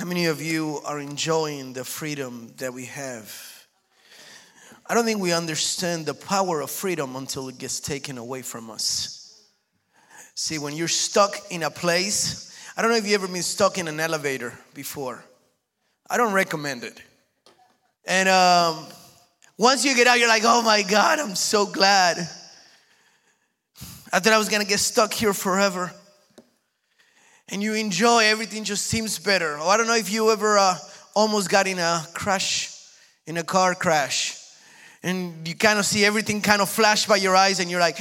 How many of you are enjoying the freedom that we have? I don't think we understand the power of freedom until it gets taken away from us. See, when you're stuck in a place, I don't know if you've ever been stuck in an elevator before. I don't recommend it. And um, once you get out, you're like, oh my God, I'm so glad. I thought I was gonna get stuck here forever and you enjoy everything just seems better. Oh, i don't know if you ever uh, almost got in a crash in a car crash and you kind of see everything kind of flash by your eyes and you're like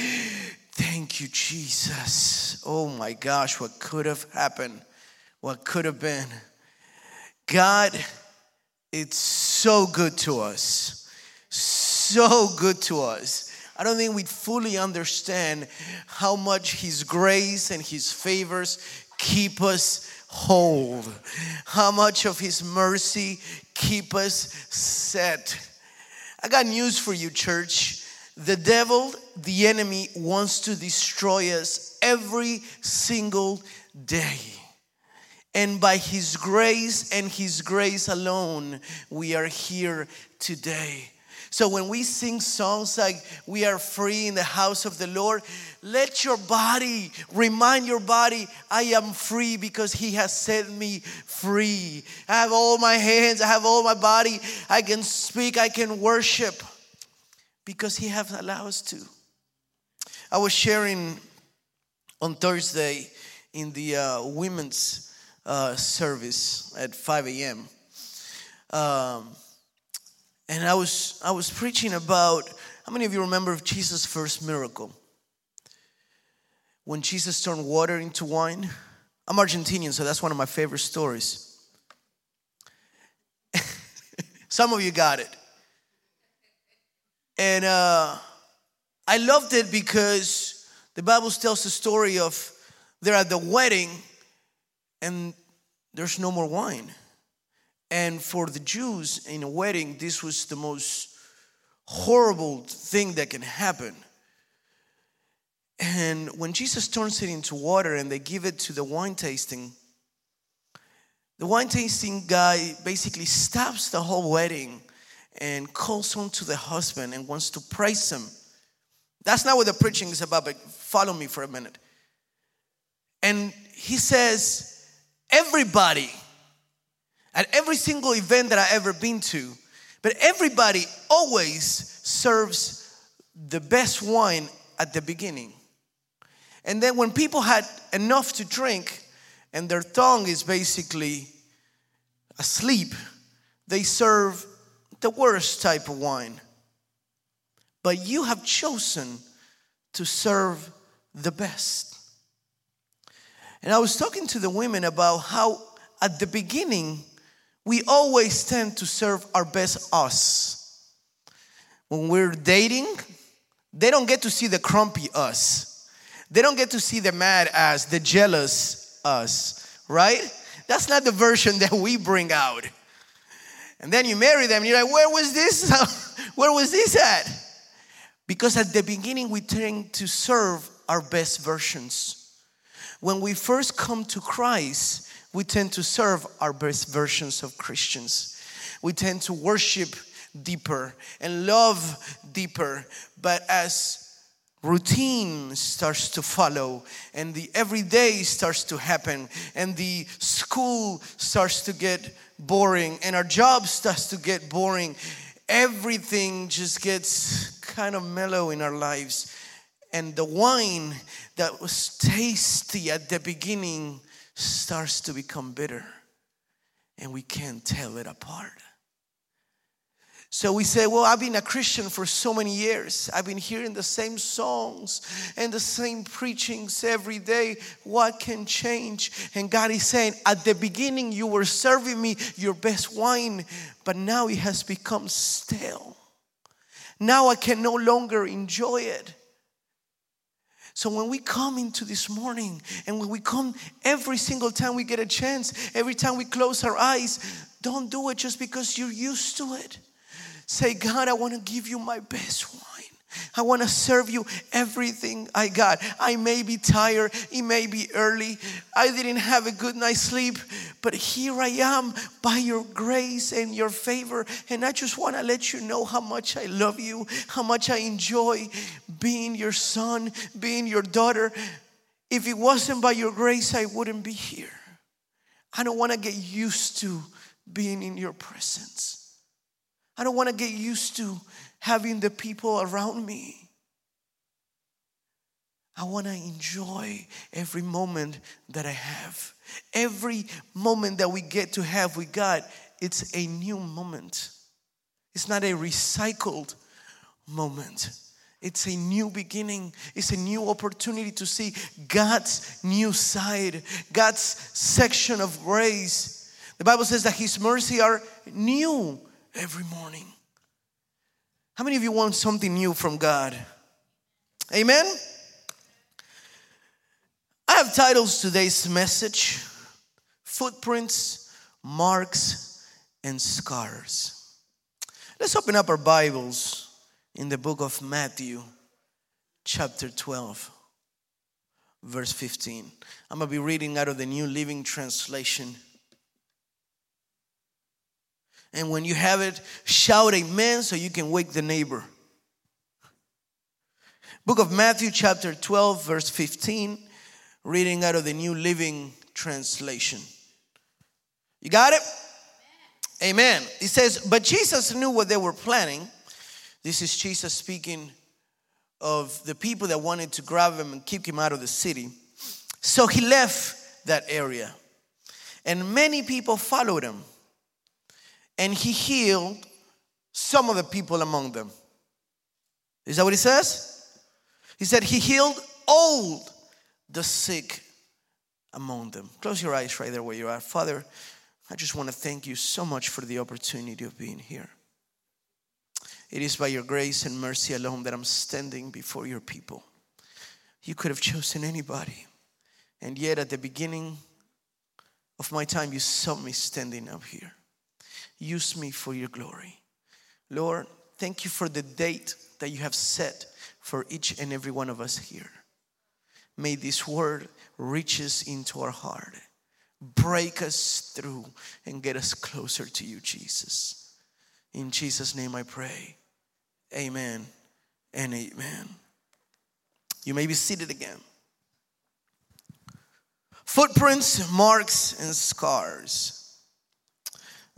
thank you jesus. Oh my gosh what could have happened? What could have been? God it's so good to us. So good to us. I don't think we fully understand how much His grace and His favors keep us whole. How much of His mercy keep us set. I got news for you, church. The devil, the enemy, wants to destroy us every single day. And by His grace and His grace alone, we are here today. So when we sing songs like we are free in the house of the Lord, let your body remind your body, I am free because He has set me free. I have all my hands, I have all my body, I can speak, I can worship because He has allowed us to. I was sharing on Thursday in the uh, women's uh, service at 5 a.m. Um, and I was I was preaching about how many of you remember Jesus' first miracle? When Jesus turned water into wine. I'm Argentinian, so that's one of my favorite stories. Some of you got it. And uh, I loved it because the Bible tells the story of they're at the wedding and there's no more wine. And for the Jews in a wedding, this was the most horrible thing that can happen. And when Jesus turns it into water and they give it to the wine tasting, the wine tasting guy basically stops the whole wedding and calls on to the husband and wants to praise him. That's not what the preaching is about, but follow me for a minute. And he says, Everybody at every single event that I ever been to. But everybody always serves the best wine at the beginning. And then when people had enough to drink and their tongue is basically asleep, they serve the worst type of wine. But you have chosen to serve the best. And I was talking to the women about how at the beginning we always tend to serve our best us. When we're dating, they don't get to see the crumpy us. They don't get to see the mad us, the jealous us, right? That's not the version that we bring out. And then you marry them, and you're like, where was this? where was this at? Because at the beginning, we tend to serve our best versions. When we first come to Christ, we tend to serve our best versions of Christians. We tend to worship deeper and love deeper. But as routine starts to follow and the everyday starts to happen and the school starts to get boring and our job starts to get boring, everything just gets kind of mellow in our lives. And the wine that was tasty at the beginning starts to become bitter and we can't tell it apart. So we say, Well, I've been a Christian for so many years. I've been hearing the same songs and the same preachings every day. What can change? And God is saying, At the beginning, you were serving me your best wine, but now it has become stale. Now I can no longer enjoy it. So when we come into this morning and when we come every single time we get a chance, every time we close our eyes, don't do it just because you're used to it. Say, God, I want to give you my best wine. I want to serve you everything I got. I may be tired, it may be early, I didn't have a good night's sleep, but here I am by your grace and your favor. And I just want to let you know how much I love you, how much I enjoy being your son, being your daughter. If it wasn't by your grace, I wouldn't be here. I don't want to get used to being in your presence. I don't want to get used to having the people around me. I want to enjoy every moment that I have. Every moment that we get to have with God, it's a new moment. It's not a recycled moment. It's a new beginning. It's a new opportunity to see God's new side, God's section of grace. The Bible says that His mercy are new every morning. How many of you want something new from God? Amen? I have titles today's message Footprints, Marks, and Scars. Let's open up our Bibles in the book of Matthew, chapter 12, verse 15. I'm going to be reading out of the New Living Translation. And when you have it, shout amen so you can wake the neighbor. Book of Matthew, chapter 12, verse 15, reading out of the New Living Translation. You got it? Amen. It says, But Jesus knew what they were planning. This is Jesus speaking of the people that wanted to grab him and keep him out of the city. So he left that area. And many people followed him and he healed some of the people among them. Is that what he says? He said he healed all the sick among them. Close your eyes right there where you are. Father, I just want to thank you so much for the opportunity of being here. It is by your grace and mercy alone that I'm standing before your people. You could have chosen anybody. And yet, at the beginning of my time, you saw me standing up here. Use me for your glory. Lord, thank you for the date that you have set for each and every one of us here. May this word reaches into our heart, break us through, and get us closer to you, Jesus. In Jesus' name I pray. Amen and amen. You may be seated again. Footprints, marks, and scars.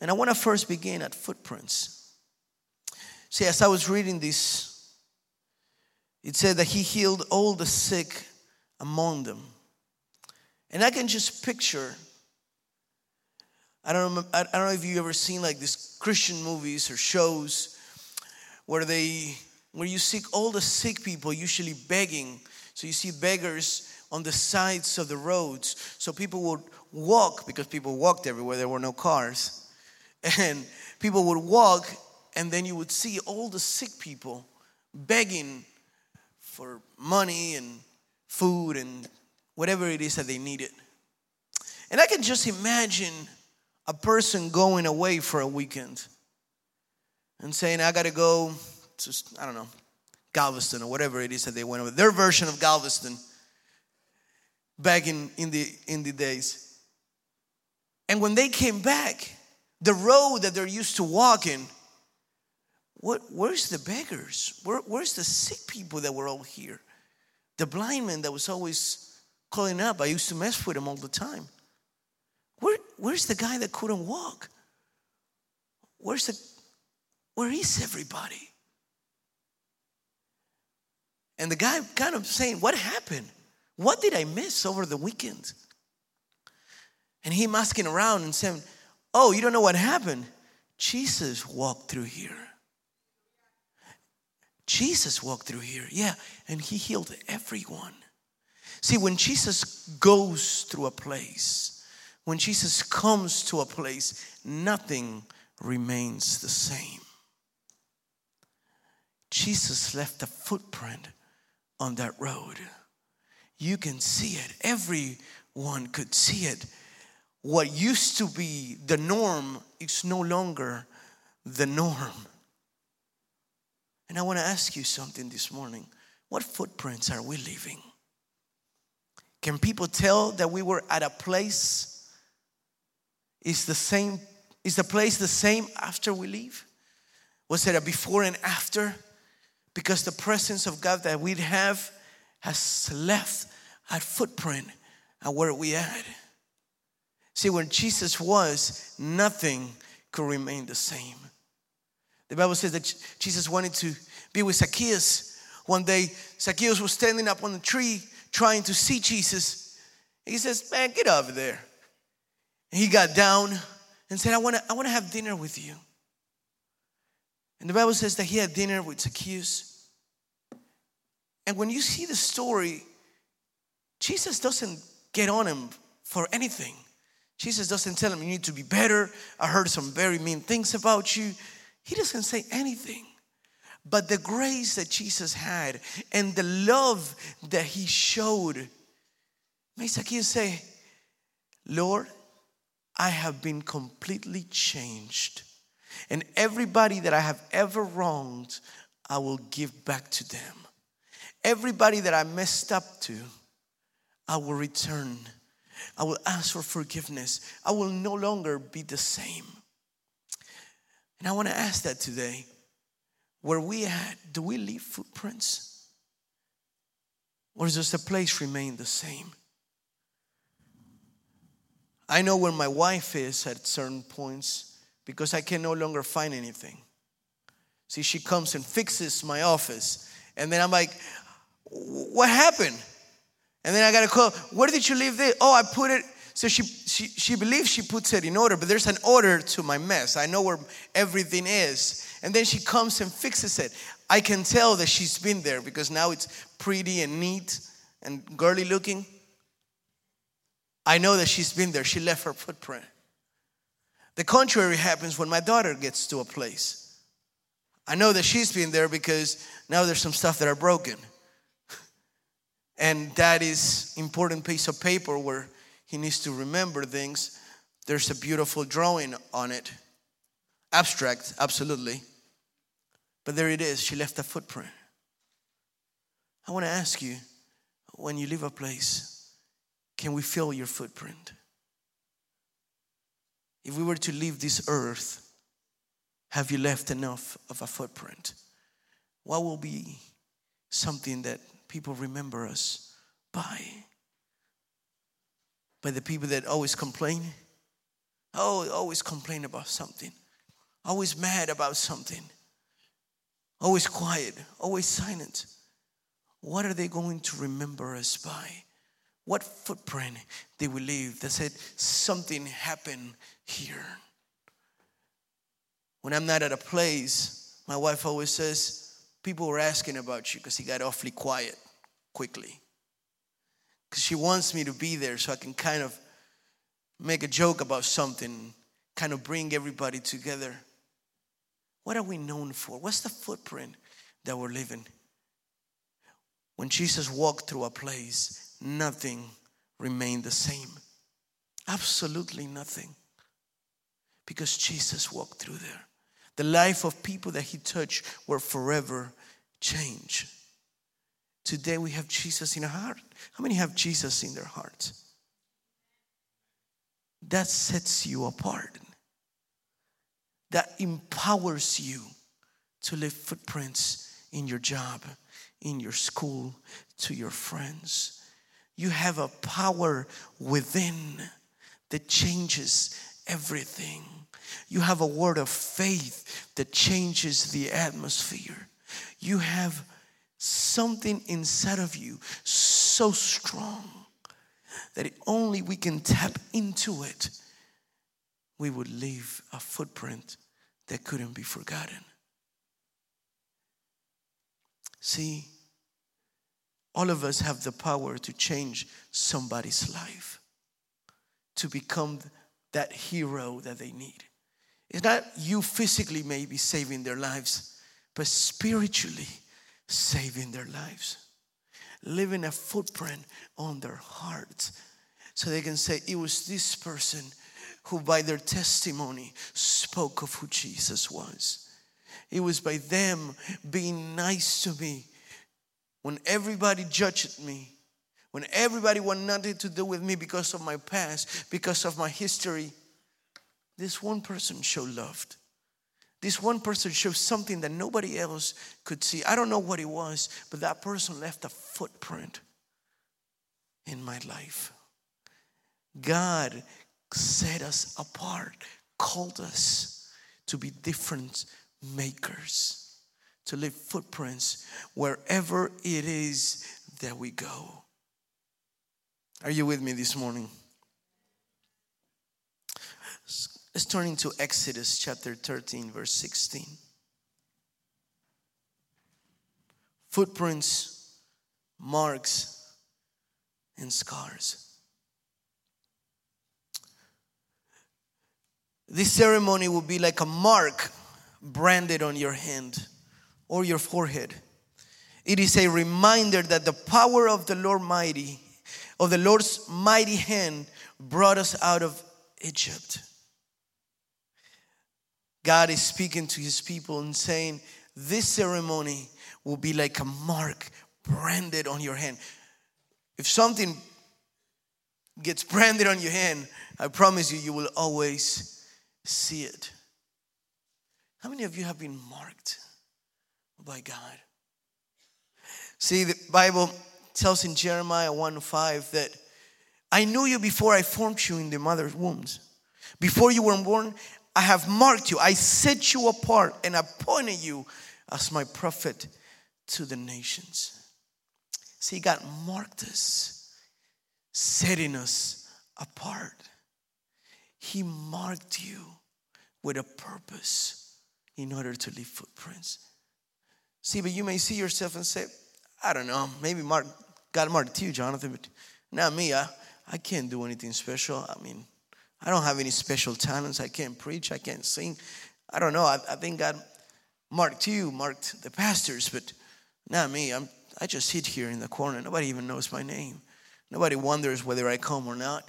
And I want to first begin at footprints. See, as I was reading this, it said that he healed all the sick among them. And I can just picture, I don't, know, I don't know if you've ever seen like these Christian movies or shows where they, where you see all the sick people usually begging. So you see beggars on the sides of the roads. So people would walk because people walked everywhere, there were no cars and people would walk, and then you would see all the sick people begging for money and food and whatever it is that they needed. And I can just imagine a person going away for a weekend and saying, I gotta go to, I don't know, Galveston or whatever it is that they went over. Their version of Galveston back in, in, the, in the days. And when they came back, the road that they're used to walking, what, where's the beggars? Where, where's the sick people that were all here? The blind man that was always calling up, I used to mess with him all the time. Where, where's the guy that couldn't walk? Where's the, where is everybody? And the guy kind of saying, What happened? What did I miss over the weekend? And him asking around and saying, Oh, you don't know what happened? Jesus walked through here. Jesus walked through here, yeah, and he healed everyone. See, when Jesus goes through a place, when Jesus comes to a place, nothing remains the same. Jesus left a footprint on that road. You can see it, everyone could see it what used to be the norm is no longer the norm. And I want to ask you something this morning. What footprints are we leaving? Can people tell that we were at a place? Is the same is the place the same after we leave? Was it a before and after? Because the presence of God that we'd have has left a footprint at where we at. See, when Jesus was, nothing could remain the same. The Bible says that Jesus wanted to be with Zacchaeus. One day, Zacchaeus was standing up on the tree trying to see Jesus. He says, Man, get over there. And he got down and said, I want to I wanna have dinner with you. And the Bible says that he had dinner with Zacchaeus. And when you see the story, Jesus doesn't get on him for anything. Jesus doesn't tell him, You need to be better. I heard some very mean things about you. He doesn't say anything. But the grace that Jesus had and the love that he showed made Zacchaeus say, Lord, I have been completely changed. And everybody that I have ever wronged, I will give back to them. Everybody that I messed up to, I will return I will ask for forgiveness. I will no longer be the same. And I want to ask that today. Where we at, do we leave footprints? Or does the place remain the same? I know where my wife is at certain points because I can no longer find anything. See, she comes and fixes my office. And then I'm like, what happened? And then I got to call, where did you leave this? Oh, I put it. So she, she, she believes she puts it in order, but there's an order to my mess. I know where everything is. And then she comes and fixes it. I can tell that she's been there because now it's pretty and neat and girly looking. I know that she's been there. She left her footprint. The contrary happens when my daughter gets to a place. I know that she's been there because now there's some stuff that are broken and that is important piece of paper where he needs to remember things. There's a beautiful drawing on it. Abstract absolutely. But there it is. She left a footprint. I want to ask you when you leave a place can we feel your footprint? If we were to leave this earth have you left enough of a footprint? What will be something that people remember us by? By the people that always complain? Oh, always complain about something. Always mad about something. Always quiet, always silent. What are they going to remember us by? What footprint they will leave that said something happened here? When I'm not at a place, my wife always says, people were asking about you because he got awfully quiet quickly. Because she wants me to be there so I can kind of make a joke about something, kind of bring everybody together. What are we known for? What's the footprint that we're living? When Jesus walked through a place, nothing remained the same. Absolutely nothing. Because Jesus walked through there. The life of people that he touched were forever changed. Today we have Jesus in our heart. How many have Jesus in their heart? That sets you apart. That empowers you to leave footprints in your job, in your school, to your friends. You have a power within that changes everything. You have a word of faith that changes the atmosphere. You have something inside of you so strong that only we can tap into it, we would leave a footprint that couldn't be forgotten. See, all of us have the power to change somebody's life, to become that hero that they need. It's not you physically maybe saving their lives, but spiritually saving their lives. Leaving a footprint on their hearts so they can say, It was this person who, by their testimony, spoke of who Jesus was. It was by them being nice to me when everybody judged me, when everybody wanted nothing to do with me because of my past, because of my history. This one person showed love. This one person showed something that nobody else could see. I don't know what it was, but that person left a footprint in my life. God set us apart, called us to be different makers, to leave footprints wherever it is that we go. Are you with me this morning? Let's turn into Exodus chapter 13, verse 16. Footprints, marks, and scars. This ceremony will be like a mark branded on your hand or your forehead. It is a reminder that the power of the Lord mighty, of the Lord's mighty hand, brought us out of Egypt. God is speaking to his people and saying, This ceremony will be like a mark branded on your hand. If something gets branded on your hand, I promise you, you will always see it. How many of you have been marked by God? See, the Bible tells in Jeremiah 1 5 that I knew you before I formed you in the mother's wombs. Before you were born, I have marked you. I set you apart and appointed you as my prophet to the nations. See, God marked us, setting us apart. He marked you with a purpose in order to leave footprints. See, but you may see yourself and say, I don't know, maybe Mark, God marked you, Jonathan, but not me. I, I can't do anything special. I mean, I don't have any special talents. I can't preach. I can't sing. I don't know. I, I think God marked you, marked the pastors, but not me. I'm, I just sit here in the corner. Nobody even knows my name. Nobody wonders whether I come or not.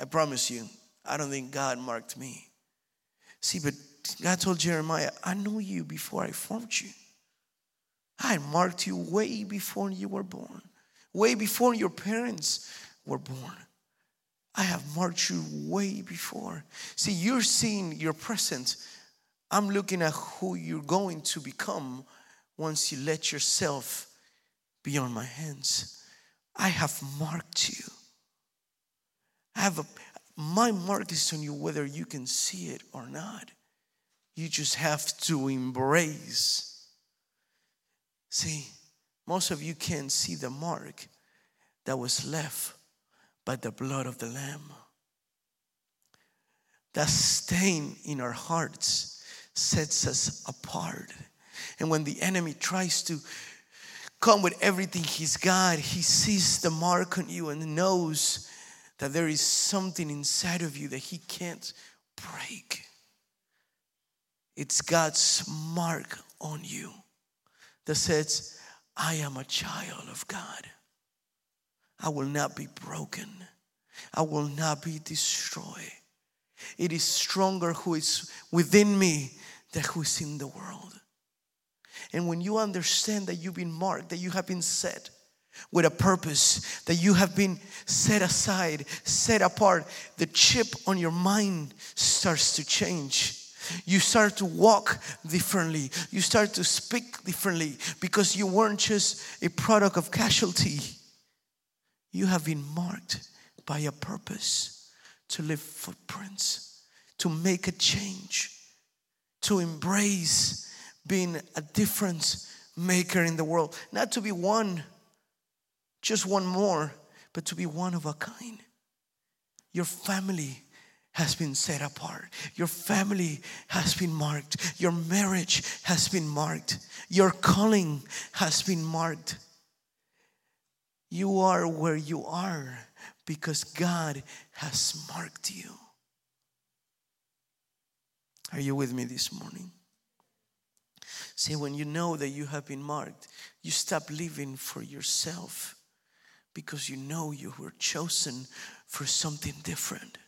I promise you, I don't think God marked me. See, but God told Jeremiah, I knew you before I formed you. I marked you way before you were born, way before your parents were born. I have marked you way before. See, you're seeing your present. I'm looking at who you're going to become once you let yourself be on my hands. I have marked you. I have a, my mark is on you whether you can see it or not. You just have to embrace. See, most of you can't see the mark that was left by the blood of the Lamb. That stain in our hearts sets us apart. And when the enemy tries to come with everything he's got, he sees the mark on you and knows that there is something inside of you that he can't break. It's God's mark on you that says, I am a child of God. I will not be broken. I will not be destroyed. It is stronger who is within me than who is in the world. And when you understand that you've been marked, that you have been set with a purpose, that you have been set aside, set apart, the chip on your mind starts to change. You start to walk differently. You start to speak differently because you weren't just a product of casualty you have been marked by a purpose to leave footprints, to make a change, to embrace being a difference maker in the world. Not to be one, just one more, but to be one of a kind. Your family has been set apart. Your family has been marked. Your marriage has been marked. Your calling has been marked. You are where you are because God has marked you. Are you with me this morning? See, when you know that you have been marked, you stop living for yourself because you know you were chosen for something different.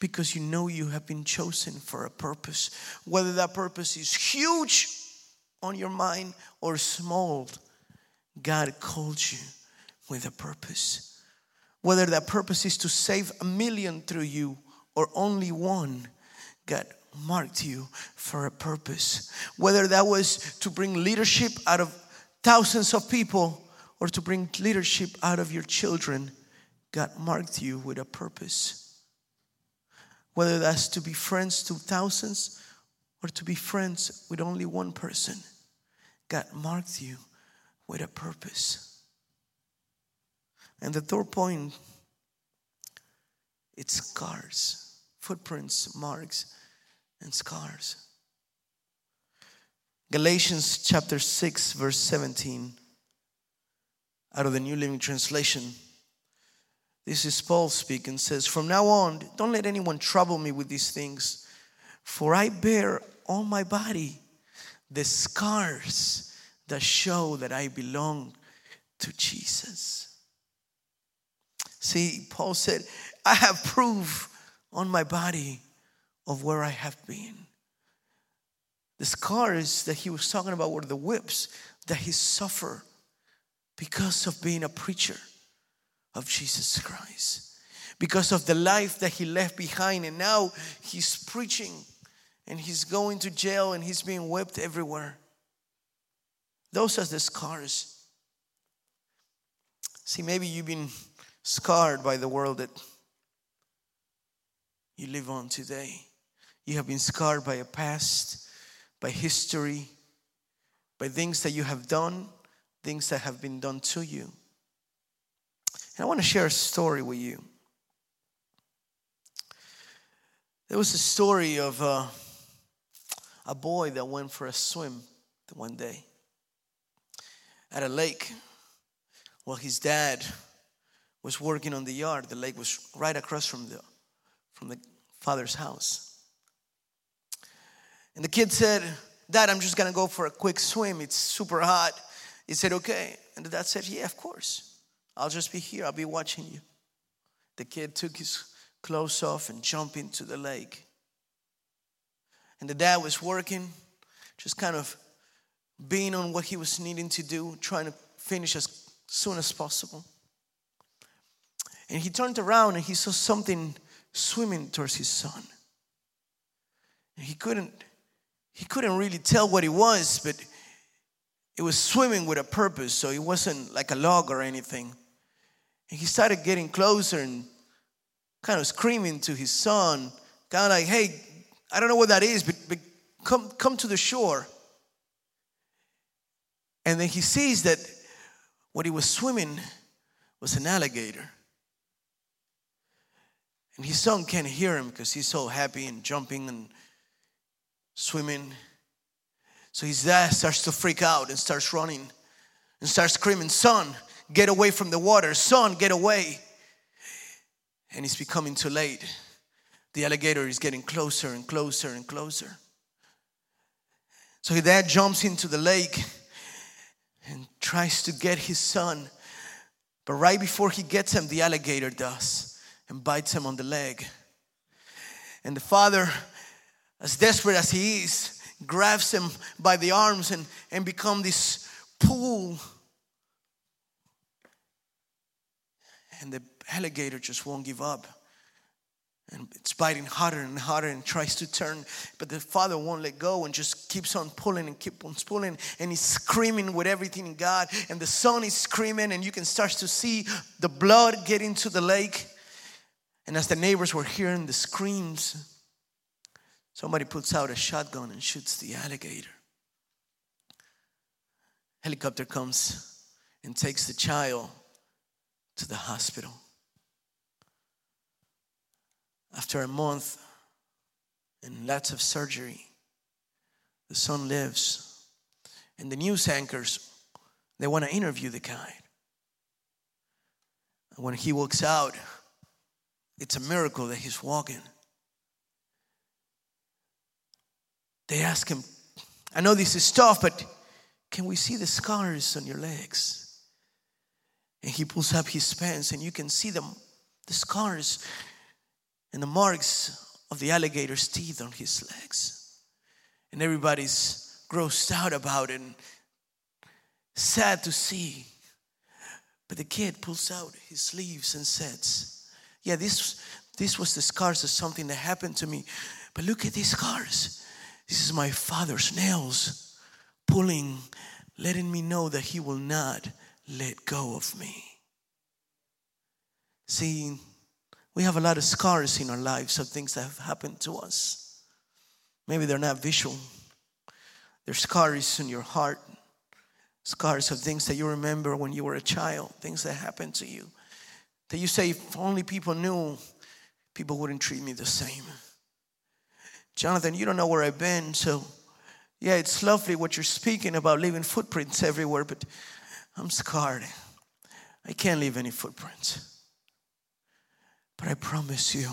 Because you know you have been chosen for a purpose. Whether that purpose is huge on your mind or small, God called you with a purpose. Whether that purpose is to save a million through you or only one, God marked you for a purpose. Whether that was to bring leadership out of thousands of people or to bring leadership out of your children, God marked you with a purpose. Whether that's to be friends to thousands or to be friends with only one person, God marked you with a purpose. And the third point, it's scars, footprints, marks, and scars. Galatians chapter 6, verse 17, out of the New Living Translation. This is Paul speaking, says, From now on, don't let anyone trouble me with these things, for I bear on my body the scars that show that I belong to Jesus. See, Paul said, I have proof on my body of where I have been. The scars that he was talking about were the whips that he suffered because of being a preacher of Jesus Christ, because of the life that he left behind. And now he's preaching and he's going to jail and he's being whipped everywhere. Those are the scars. See, maybe you've been scarred by the world that you live on today. You have been scarred by a past, by history, by things that you have done, things that have been done to you. And I want to share a story with you. There was a story of uh, a boy that went for a swim one day at a lake. while his dad was working on the yard. The lake was right across from the, from the father's house. And the kid said, Dad, I'm just gonna go for a quick swim. It's super hot. He said, Okay. And the dad said, Yeah, of course. I'll just be here. I'll be watching you. The kid took his clothes off and jumped into the lake. And the dad was working, just kind of being on what he was needing to do, trying to finish as soon as possible. And he turned around and he saw something swimming towards his son. And he couldn't he couldn't really tell what it was, but it was swimming with a purpose, so it wasn't like a log or anything. And he started getting closer and kind of screaming to his son, kind of like, hey, I don't know what that is, but, but come, come to the shore. And then he sees that what he was swimming was an alligator. And his son can't hear him because he's so happy and jumping and swimming. So his dad starts to freak out and starts running and starts screaming, Son, get away from the water. Son, get away. And it's becoming too late. The alligator is getting closer and closer and closer. So his dad jumps into the lake and tries to get his son. But right before he gets him, the alligator does and bites him on the leg. And the father as desperate as he is, grabs him by the arms and, and become this pool. And the alligator just won't give up. And it's biting harder and harder and tries to turn, but the father won't let go and just keeps on pulling and keeps on pulling. And he's screaming with everything in God. And the son is screaming, and you can start to see the blood get into the lake. And as the neighbors were hearing the screams, Somebody puts out a shotgun and shoots the alligator. Helicopter comes and takes the child to the hospital. After a month and lots of surgery, the son lives. And the news anchors, they want to interview the guy. And when he walks out, it's a miracle that he's walking. They ask him, I know this is tough, but can we see the scars on your legs? And he pulls up his pants, and you can see them, the scars. and the marks of the alligator's teeth on his legs. And everybody's grossed out about it and sad to see. But the kid pulls out his sleeves and says, Yeah, this, this was the scars of something that happened to me. But look at these scars. This is my father's nails pulling, letting me know that he will not let go of me. See, we have a lot of scars in our lives of things that have happened to us. Maybe they're not visual, they're scars in your heart, scars of things that you remember when you were a child, things that happened to you. That you say, if only people knew, people wouldn't treat me the same. Jonathan, you don't know where I've been, so yeah, it's lovely what you're speaking about leaving footprints everywhere, but I'm scarred. I can't leave any footprints. But I promise you,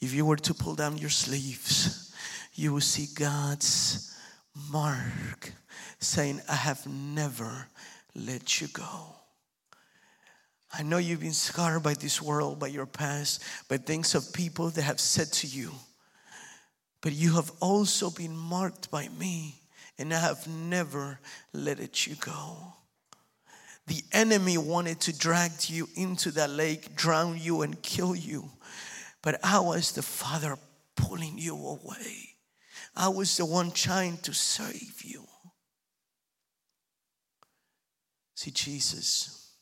if you were to pull down your sleeves, you will see God's mark saying, I have never let you go. I know you've been scarred by this world, by your past, by things of people that have said to you, but you have also been marked by me, and I have never let you go. The enemy wanted to drag you into that lake, drown you, and kill you. But I was the Father pulling you away. I was the one trying to save you. See, Jesus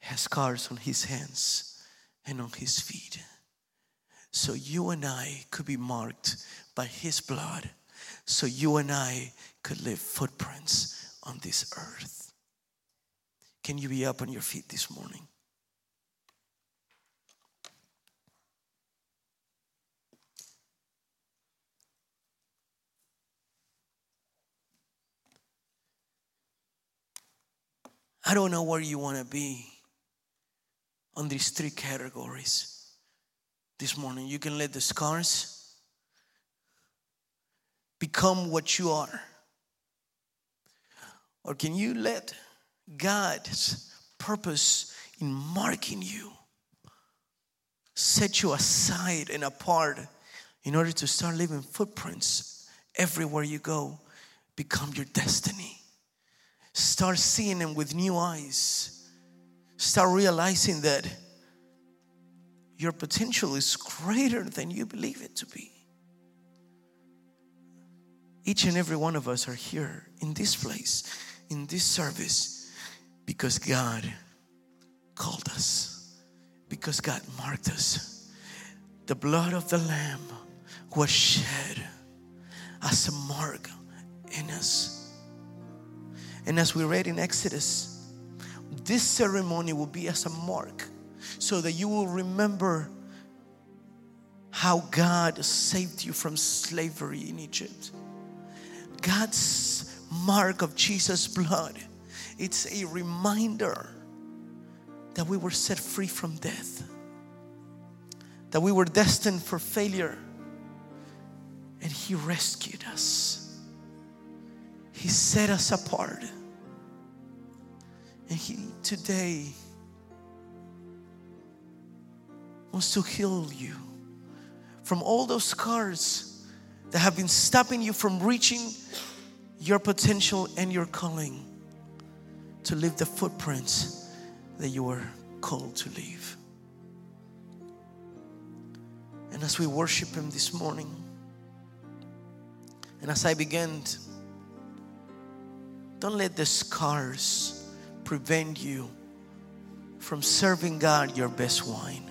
has scars on his hands and on his feet. So you and I could be marked by his blood. So you and I could leave footprints on this earth. Can you be up on your feet this morning? I don't know where you want to be on these three categories this morning. You can let the scars become what you are. Or can you let God's purpose in marking you set you aside and apart in order to start leaving footprints everywhere you go become your destiny? Start seeing them with new eyes. Start realizing that your potential is greater than you believe it to be. Each and every one of us are here in this place, in this service, because God called us, because God marked us. The blood of the Lamb was shed as a mark in us and as we read in Exodus, this ceremony will be as a mark so that you will remember how God saved you from slavery in Egypt. God's mark of Jesus' blood, it's a reminder that we were set free from death, that we were destined for failure, and He rescued us. He set us apart. And He today wants to heal you from all those scars that have been stopping you from reaching your potential and your calling to leave the footprints that you were called to leave. And as we worship Him this morning, and as I began, don't let the scars prevent you from serving God your best wine.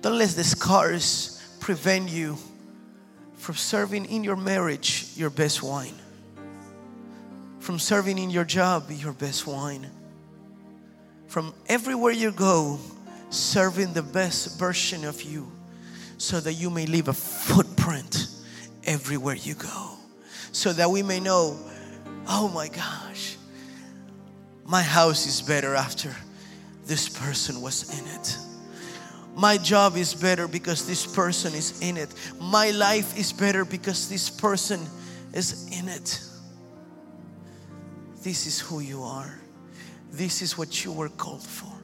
Don't let the scars prevent you from serving in your marriage your best wine, from serving in your job your best wine, from everywhere you go, serving the best version of you so that you may leave a footprint everywhere you go, so that we may know, oh my gosh my house is better after this person was in it. My job is better because this person is in it. My life is better because this person is in it. This is who you are. This is what you were called for.